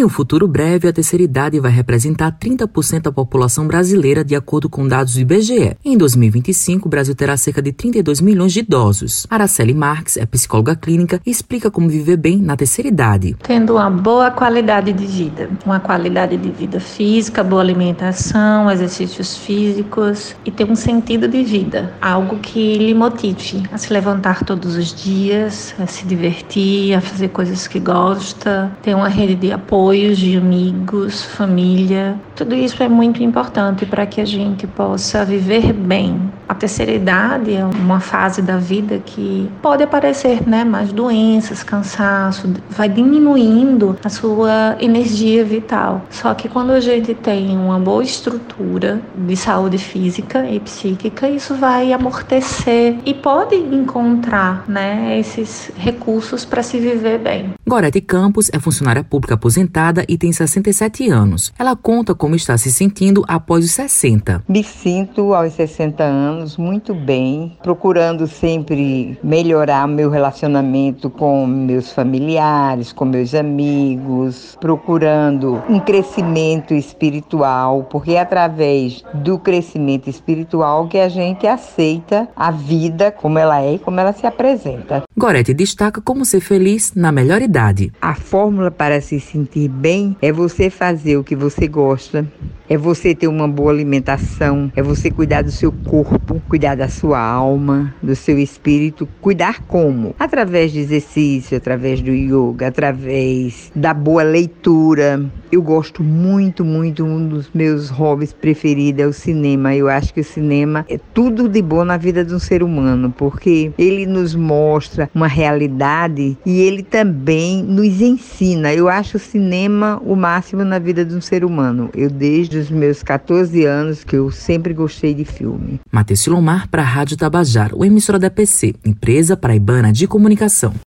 Em um futuro breve, a terceira idade vai representar 30% da população brasileira, de acordo com dados do IBGE. Em 2025, o Brasil terá cerca de 32 milhões de idosos. Araceli Marques é psicóloga clínica e explica como viver bem na terceira idade. Tendo uma boa qualidade de vida, uma qualidade de vida física, boa alimentação, exercícios físicos e ter um sentido de vida, algo que lhe motive a se levantar todos os dias, a se divertir, a fazer coisas que gosta, ter uma rede de apoio apoios de amigos, família. Tudo isso é muito importante para que a gente possa viver bem. A terceira idade é uma fase da vida que pode aparecer, né, mais doenças, cansaço, vai diminuindo a sua energia vital. Só que quando a gente tem uma boa estrutura de saúde física e psíquica, isso vai amortecer e pode encontrar, né, esses recursos para se viver bem. Gorete Campos é funcionária pública aposentada aposentada e tem 67 anos. Ela conta como está se sentindo após os 60. Me sinto aos 60 anos muito bem, procurando sempre melhorar meu relacionamento com meus familiares, com meus amigos, procurando um crescimento espiritual, porque é através do crescimento espiritual que a gente aceita a vida como ela é e como ela se apresenta. Gorete destaca como ser feliz na melhor idade. A fórmula para se sentir sentir bem é você fazer o que você gosta, é você ter uma boa alimentação, é você cuidar do seu corpo, cuidar da sua alma, do seu espírito. Cuidar como? Através de exercício, através do yoga, através da boa leitura. Eu gosto muito, muito, um dos meus hobbies preferidos é o cinema. Eu acho que o cinema é tudo de bom na vida de um ser humano, porque ele nos mostra uma realidade e ele também nos ensina. Eu acho o cinema o máximo na vida de um ser humano. Eu desde os meus 14 anos que eu sempre gostei de filme. Matheus Silomar para a Rádio Tabajara, o emissora da PC, empresa paraibana de comunicação.